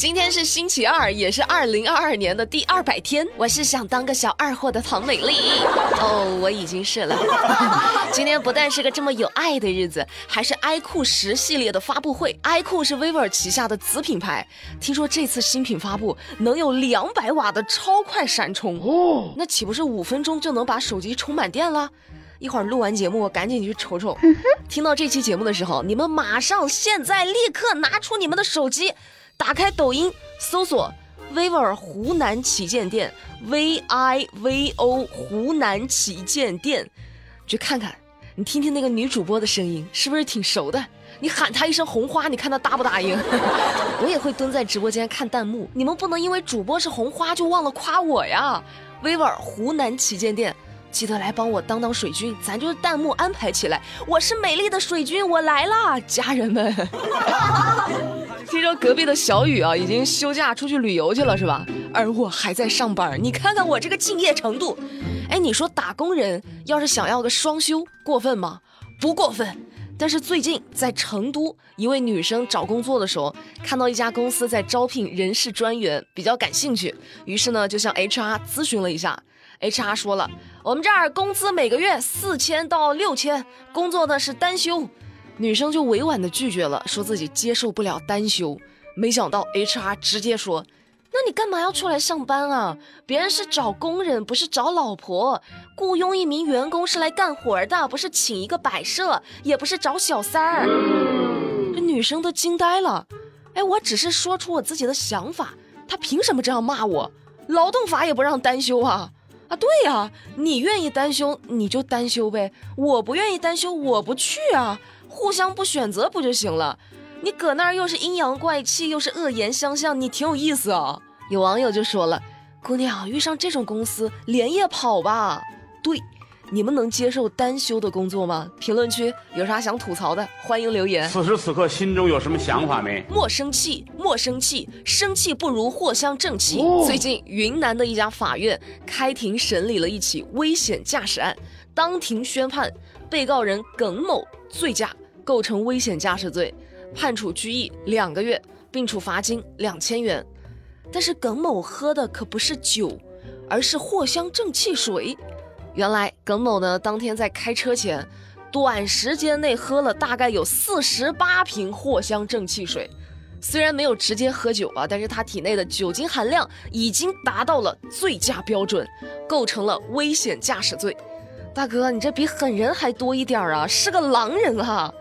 今天是星期二，也是二零二二年的第二百天。我是想当个小二货的唐美丽。哦，我已经是了。今天不但是个这么有爱的日子，还是 iQOO 十系列的发布会。iQOO 是 vivo 旗下的子品牌，听说这次新品发布能有两百瓦的超快闪充哦，那岂不是五分钟就能把手机充满电了？一会儿录完节目，我赶紧去瞅瞅。听到这期节目的时候，你们马上现在立刻拿出你们的手机。打开抖音，搜索 vivo 湖南旗舰店，V I V O 湖南旗舰店，去看看，你听听那个女主播的声音，是不是挺熟的？你喊她一声红花，你看她答不答应？我也会蹲在直播间看弹幕，你们不能因为主播是红花就忘了夸我呀！vivo 湖南旗舰店，记得来帮我当当水军，咱就是弹幕安排起来。我是美丽的水军，我来啦，家人们。听说隔壁的小雨啊，已经休假出去旅游去了，是吧？而我还在上班，你看看我这个敬业程度。哎，你说打工人要是想要个双休，过分吗？不过分。但是最近在成都，一位女生找工作的时候，看到一家公司在招聘人事专员，比较感兴趣，于是呢就向 HR 咨询了一下。HR 说了，我们这儿工资每个月四千到六千，工作的是单休。女生就委婉的拒绝了，说自己接受不了单休。没想到 HR 直接说：“那你干嘛要出来上班啊？别人是找工人，不是找老婆。雇佣一名员工是来干活的，不是请一个摆设，也不是找小三儿。”这女生都惊呆了。哎，我只是说出我自己的想法，他凭什么这样骂我？劳动法也不让单休啊！啊，对呀，你愿意单休你就单休呗，我不愿意单休我不去啊。互相不选择不就行了？你搁那儿又是阴阳怪气，又是恶言相向，你挺有意思啊。有网友就说了：“姑娘遇上这种公司，连夜跑吧。”对，你们能接受单休的工作吗？评论区有啥想吐槽的，欢迎留言。此时此刻心中有什么想法没？莫生气，莫生气，生气不如藿香正气。最近云南的一家法院开庭审理了一起危险驾驶案，当庭宣判被告人耿某醉驾。构成危险驾驶罪，判处拘役两个月，并处罚金两千元。但是耿某喝的可不是酒，而是藿香正气水。原来耿某呢，当天在开车前，短时间内喝了大概有四十八瓶藿香正气水。虽然没有直接喝酒啊，但是他体内的酒精含量已经达到了醉驾标准，构成了危险驾驶罪。大哥，你这比狠人还多一点啊，是个狼人啊！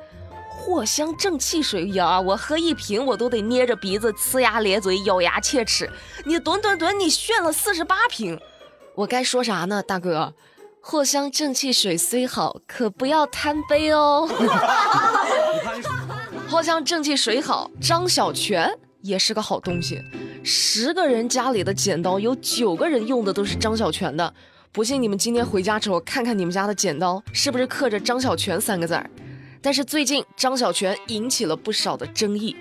藿香正气水呀，我喝一瓶我都得捏着鼻子呲牙咧嘴咬牙切齿。你吨吨吨，你炫了四十八瓶，我该说啥呢，大哥？藿香正气水虽好，可不要贪杯哦。藿香正气水好，张小泉也是个好东西。十个人家里的剪刀，有九个人用的都是张小泉的。不信你们今天回家之后看看你们家的剪刀，是不是刻着张小泉三个字儿？但是最近张小泉引起了不少的争议，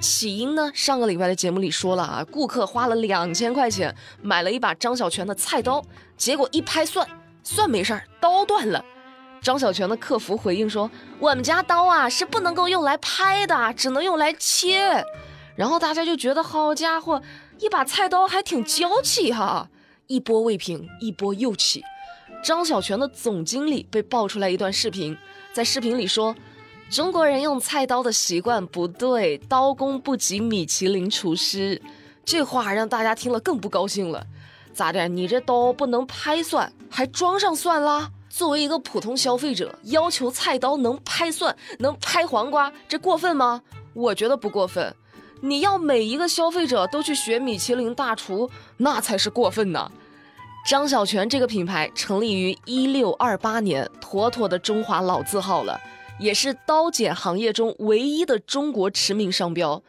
起因呢？上个礼拜的节目里说了啊，顾客花了两千块钱买了一把张小泉的菜刀，结果一拍蒜，蒜没事儿，刀断了。张小泉的客服回应说：“我们家刀啊是不能够用来拍的，只能用来切。”然后大家就觉得好家伙，一把菜刀还挺娇气哈，一波未平，一波又起。张小泉的总经理被爆出来一段视频，在视频里说，中国人用菜刀的习惯不对，刀工不及米其林厨师。这话让大家听了更不高兴了。咋的？你这刀不能拍蒜，还装上蒜啦？作为一个普通消费者，要求菜刀能拍蒜，能拍黄瓜，这过分吗？我觉得不过分。你要每一个消费者都去学米其林大厨，那才是过分呢。张小泉这个品牌成立于一六二八年，妥妥的中华老字号了，也是刀剪行业中唯一的中国驰名商标。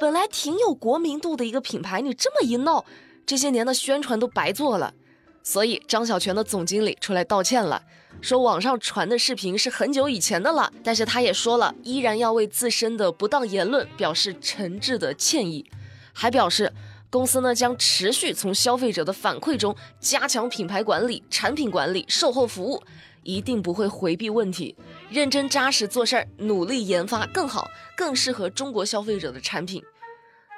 本来挺有国民度的一个品牌，你这么一闹，这些年的宣传都白做了。所以张小泉的总经理出来道歉了，说网上传的视频是很久以前的了，但是他也说了，依然要为自身的不当言论表示诚挚的歉意，还表示。公司呢将持续从消费者的反馈中加强品牌管理、产品管理、售后服务，一定不会回避问题，认真扎实做事儿，努力研发更好、更适合中国消费者的产品。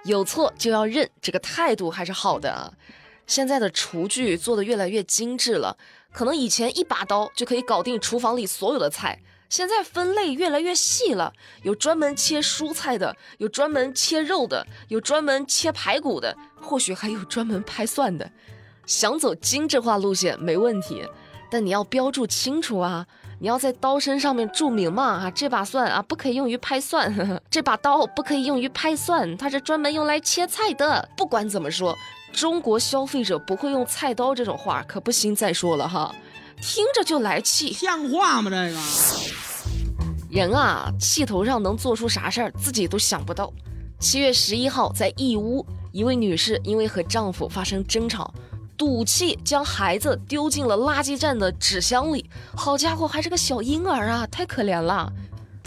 有错就要认，这个态度还是好的啊。现在的厨具做的越来越精致了，可能以前一把刀就可以搞定厨房里所有的菜，现在分类越来越细了，有专门切蔬菜的，有专门切肉的，有专门切排骨的，或许还有专门拍蒜的。想走精致化路线没问题，但你要标注清楚啊！你要在刀身上面注明嘛啊，这把蒜啊不可以用于拍蒜，这把刀不可以用于拍蒜，它是专门用来切菜的。不管怎么说。中国消费者不会用菜刀这种话，可不行。再说了哈，听着就来气，像话吗？这个人啊，气头上能做出啥事儿，自己都想不到。七月十一号，在义乌，一位女士因为和丈夫发生争吵，赌气将孩子丢进了垃圾站的纸箱里。好家伙，还是个小婴儿啊，太可怜了。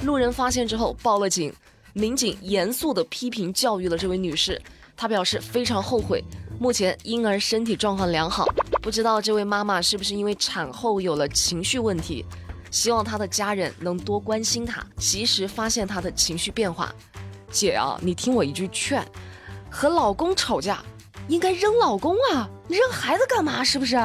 路人发现之后报了警，民警严肃地批评教育了这位女士，她表示非常后悔。目前婴儿身体状况良好，不知道这位妈妈是不是因为产后有了情绪问题？希望她的家人能多关心她，及时发现她的情绪变化。姐啊，你听我一句劝，和老公吵架应该扔老公啊，你扔孩子干嘛？是不是？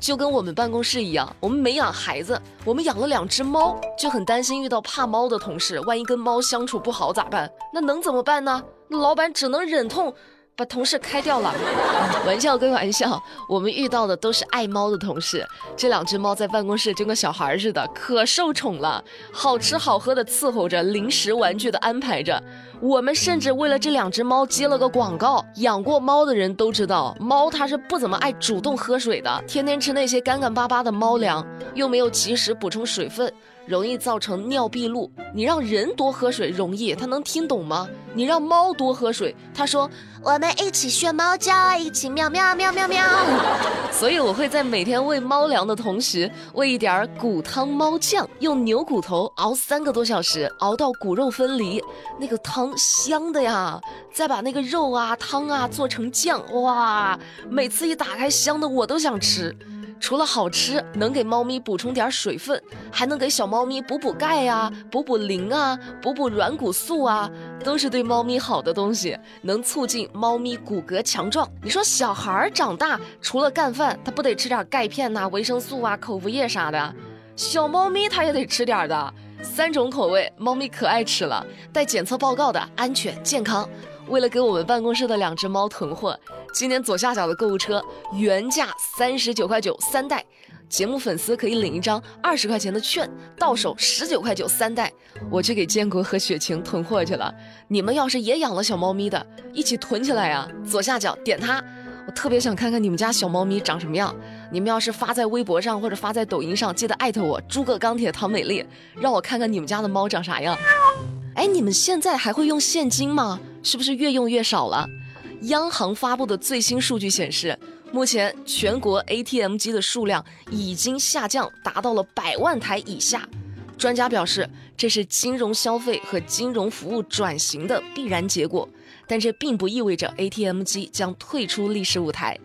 就跟我们办公室一样，我们没养孩子，我们养了两只猫，就很担心遇到怕猫的同事，万一跟猫相处不好咋办？那能怎么办呢？那老板只能忍痛。把同事开掉了，玩笑归玩笑，我们遇到的都是爱猫的同事。这两只猫在办公室就跟小孩似的，可受宠了，好吃好喝的伺候着，零食玩具的安排着。我们甚至为了这两只猫接了个广告。养过猫的人都知道，猫它是不怎么爱主动喝水的，天天吃那些干干巴巴的猫粮，又没有及时补充水分。容易造成尿闭路。你让人多喝水容易，它能听懂吗？你让猫多喝水，它说我们一起学猫叫，一起喵喵喵喵喵。所以我会在每天喂猫粮的同时，喂一点骨汤猫酱，用牛骨头熬三个多小时，熬到骨肉分离，那个汤香的呀。再把那个肉啊汤啊做成酱，哇，每次一打开香的我都想吃。除了好吃，能给猫咪补充点水分，还能给小猫咪补补钙呀、补补磷啊、补补软骨素啊，都是对猫咪好的东西，能促进猫咪骨骼强壮。你说小孩长大除了干饭，他不得吃点钙片呐、维生素啊、口服液啥的？小猫咪它也得吃点的，三种口味，猫咪可爱吃了，带检测报告的，安全健康。为了给我们办公室的两只猫囤货。今年左下角的购物车原价三十九块九三袋，节目粉丝可以领一张二十块钱的券，到手十九块九三袋。我去给建国和雪晴囤货去了。你们要是也养了小猫咪的，一起囤起来呀！左下角点它，我特别想看看你们家小猫咪长什么样。你们要是发在微博上或者发在抖音上，记得艾特我诸葛钢铁唐美丽，让我看看你们家的猫长啥样。哎，你们现在还会用现金吗？是不是越用越少了？央行发布的最新数据显示，目前全国 ATM 机的数量已经下降，达到了百万台以下。专家表示，这是金融消费和金融服务转型的必然结果，但这并不意味着 ATM 机将退出历史舞台。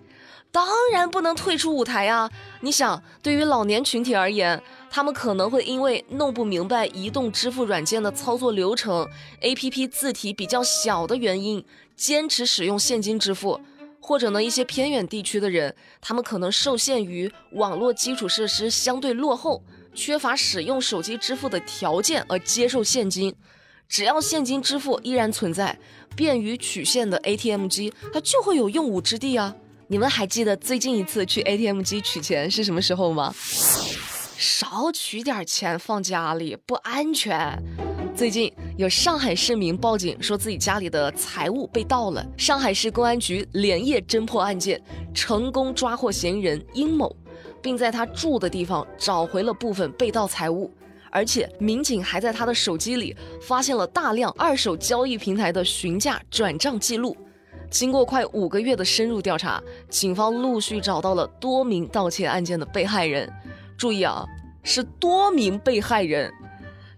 当然不能退出舞台啊！你想，对于老年群体而言，他们可能会因为弄不明白移动支付软件的操作流程，APP 字体比较小的原因，坚持使用现金支付；或者呢，一些偏远地区的人，他们可能受限于网络基础设施相对落后，缺乏使用手机支付的条件而接受现金。只要现金支付依然存在，便于取现的 ATM 机，它就会有用武之地啊！你们还记得最近一次去 ATM 机取钱是什么时候吗？少取点钱放家里不安全。最近有上海市民报警说自己家里的财物被盗了，上海市公安局连夜侦破案件，成功抓获嫌疑人殷某，并在他住的地方找回了部分被盗财物，而且民警还在他的手机里发现了大量二手交易平台的询价转账记录。经过快五个月的深入调查，警方陆续找到了多名盗窃案件的被害人。注意啊，是多名被害人。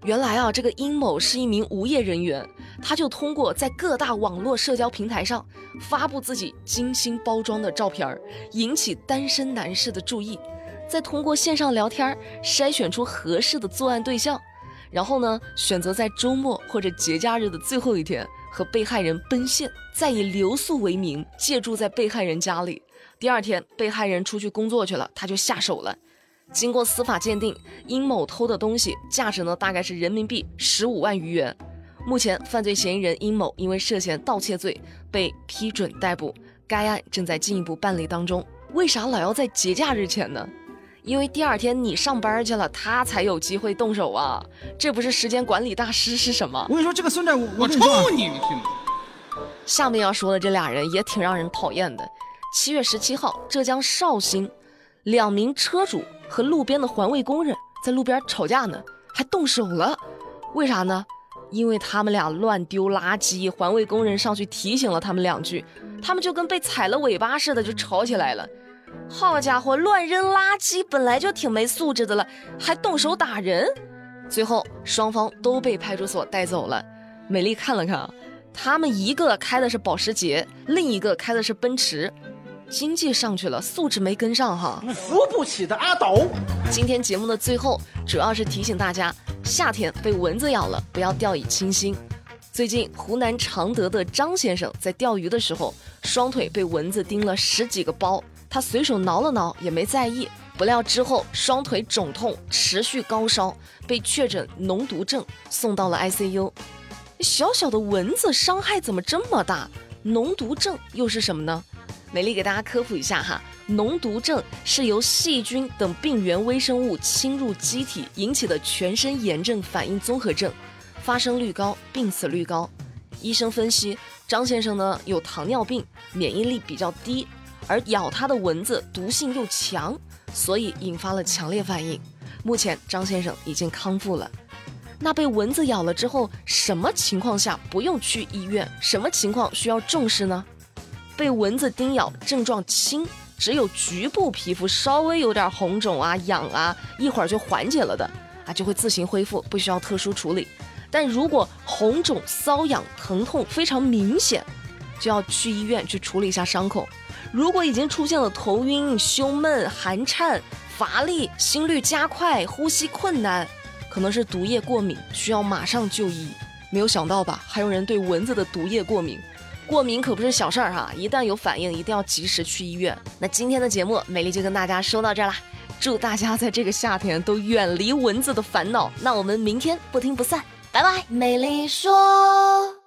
原来啊，这个殷某是一名无业人员，他就通过在各大网络社交平台上发布自己精心包装的照片，引起单身男士的注意，再通过线上聊天筛选出合适的作案对象，然后呢，选择在周末或者节假日的最后一天。和被害人奔现，再以留宿为名借住在被害人家里。第二天，被害人出去工作去了，他就下手了。经过司法鉴定，殷某偷的东西价值呢大概是人民币十五万余元。目前，犯罪嫌疑人殷某因为涉嫌盗窃罪被批准逮捕，该案正在进一步办理当中。为啥老要在节假日前呢？因为第二天你上班去了，他才有机会动手啊！这不是时间管理大师是什么？我跟你说，这个孙子，我我抽你，你信吗？下面要说的这俩人也挺让人讨厌的。七月十七号，浙江绍兴，两名车主和路边的环卫工人在路边吵架呢，还动手了。为啥呢？因为他们俩乱丢垃圾，环卫工人上去提醒了他们两句，他们就跟被踩了尾巴似的，就吵起来了。好家伙，乱扔垃圾本来就挺没素质的了，还动手打人。最后双方都被派出所带走了。美丽看了看，他们一个开的是保时捷，另一个开的是奔驰。经济上去了，素质没跟上哈。扶不起的阿斗。今天节目的最后，主要是提醒大家，夏天被蚊子咬了，不要掉以轻心。最近湖南常德的张先生在钓鱼的时候，双腿被蚊子叮了十几个包，他随手挠了挠也没在意，不料之后双腿肿痛，持续高烧，被确诊脓毒症，送到了 ICU。小小的蚊子伤害怎么这么大？脓毒症又是什么呢？美丽给大家科普一下哈，脓毒症是由细菌等病原微生物侵入机体引起的全身炎症反应综合症，发生率高，病死率高。医生分析，张先生呢有糖尿病，免疫力比较低，而咬他的蚊子毒性又强，所以引发了强烈反应。目前张先生已经康复了。那被蚊子咬了之后，什么情况下不用去医院？什么情况需要重视呢？被蚊子叮咬，症状轻，只有局部皮肤稍微有点红肿啊、痒啊，一会儿就缓解了的啊，就会自行恢复，不需要特殊处理。但如果红肿、瘙痒、疼痛非常明显，就要去医院去处理一下伤口。如果已经出现了头晕、胸闷、寒颤、乏力、心率加快、呼吸困难，可能是毒液过敏，需要马上就医。没有想到吧？还有人对蚊子的毒液过敏。过敏可不是小事儿哈，一旦有反应，一定要及时去医院。那今天的节目，美丽就跟大家说到这儿啦，祝大家在这个夏天都远离蚊子的烦恼。那我们明天不听不散，拜拜。美丽说。